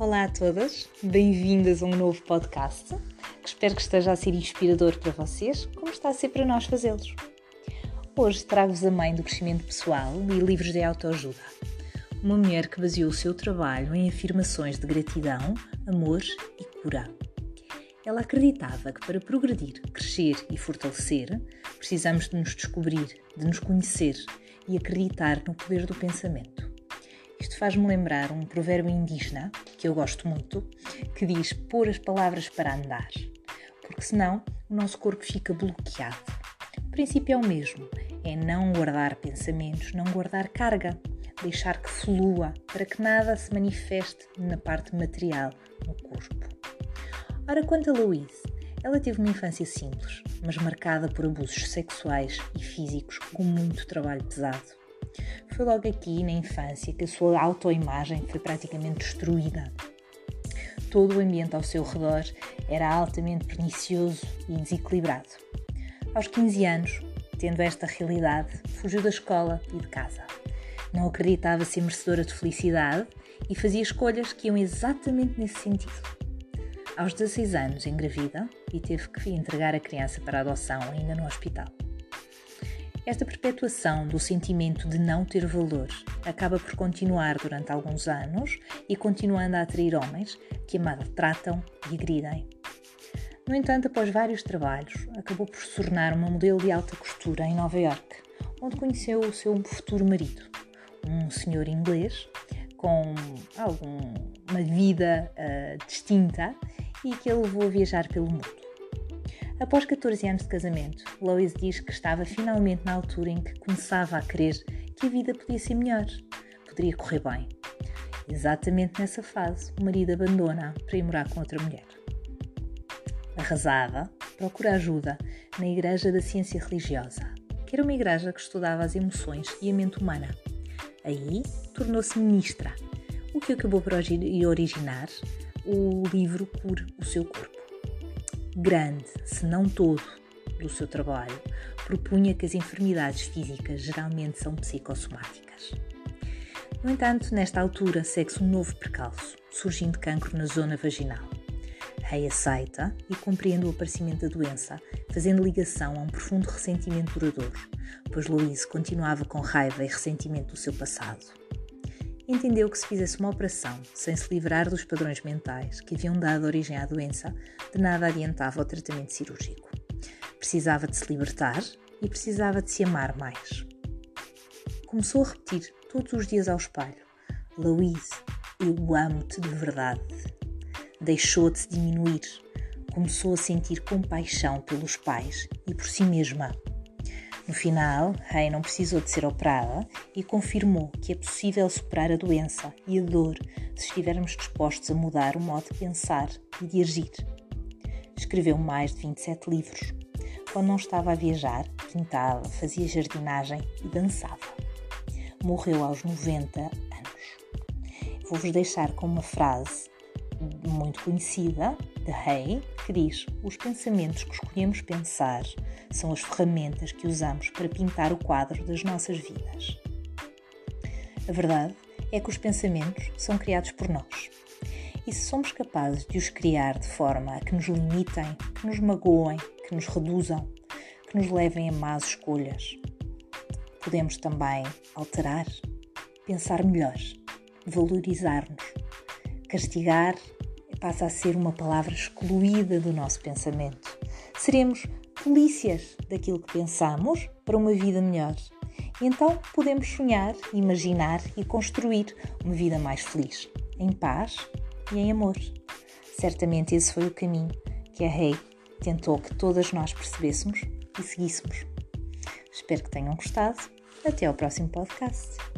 Olá a todas, bem-vindas a um novo podcast que espero que esteja a ser inspirador para vocês, como está a ser para nós fazê-los. Hoje trago-vos a mãe do crescimento pessoal e livros de autoajuda. Uma mulher que baseou o seu trabalho em afirmações de gratidão, amor e cura. Ela acreditava que para progredir, crescer e fortalecer, precisamos de nos descobrir, de nos conhecer e acreditar no poder do pensamento. Isto faz-me lembrar um provérbio indígena, que eu gosto muito, que diz pôr as palavras para andar, porque senão o nosso corpo fica bloqueado. O princípio é o mesmo, é não guardar pensamentos, não guardar carga, deixar que flua, para que nada se manifeste na parte material, no corpo. Ora, quanto a Louise, ela teve uma infância simples, mas marcada por abusos sexuais e físicos com muito trabalho pesado. Foi logo aqui, na infância, que a sua autoimagem foi praticamente destruída. Todo o ambiente ao seu redor era altamente pernicioso e desequilibrado. Aos 15 anos, tendo esta realidade, fugiu da escola e de casa. Não acreditava ser merecedora de felicidade e fazia escolhas que iam exatamente nesse sentido. Aos 16 anos, engravida e teve que entregar a criança para adoção ainda no hospital. Esta perpetuação do sentimento de não ter valor acaba por continuar durante alguns anos e continuando a atrair homens que a maltratam e agridem. No entanto, após vários trabalhos, acabou por se tornar uma modelo de alta costura em Nova York, onde conheceu o seu futuro marido, um senhor inglês com alguma vida uh, distinta e que a levou a viajar pelo mundo. Após 14 anos de casamento, Lois diz que estava finalmente na altura em que começava a crer que a vida podia ser melhor, poderia correr bem. Exatamente nessa fase, o marido abandona para ir morar com outra mulher. Arrasada, procura ajuda na Igreja da Ciência Religiosa, que era uma igreja que estudava as emoções e a mente humana. Aí tornou-se ministra, o que acabou por originar o livro Cure o Seu Corpo grande, se não todo, do seu trabalho, propunha que as enfermidades físicas geralmente são psicossomáticas. No entanto, nesta altura segue-se um novo percalço, surgindo cancro na zona vaginal. Rei aceita e compreende o aparecimento da doença, fazendo ligação a um profundo ressentimento duradouro, pois Louise continuava com raiva e ressentimento do seu passado entendeu que se fizesse uma operação sem se livrar dos padrões mentais que haviam dado origem à doença, de nada adiantava o tratamento cirúrgico. Precisava de se libertar e precisava de se amar mais. Começou a repetir todos os dias ao espelho: Louise, eu amo-te de verdade. Deixou de se diminuir. Começou a sentir compaixão pelos pais e por si mesma. No final, Ray não precisou de ser operada e confirmou que é possível superar a doença e a dor se estivermos dispostos a mudar o modo de pensar e de agir. Escreveu mais de 27 livros. Quando não estava a viajar, pintava, fazia jardinagem e dançava. Morreu aos 90 anos. Vou-vos deixar com uma frase muito conhecida de Hay, que diz: Os pensamentos que escolhemos pensar são as ferramentas que usamos para pintar o quadro das nossas vidas. A verdade é que os pensamentos são criados por nós. E se somos capazes de os criar de forma a que nos limitem, que nos magoem, que nos reduzam, que nos levem a más escolhas, podemos também alterar, pensar melhor, valorizar-nos. Castigar passa a ser uma palavra excluída do nosso pensamento. Seremos polícias daquilo que pensamos para uma vida melhor. E então podemos sonhar, imaginar e construir uma vida mais feliz, em paz e em amor. Certamente esse foi o caminho que a Rei tentou que todas nós percebêssemos e seguíssemos. Espero que tenham gostado. Até ao próximo podcast.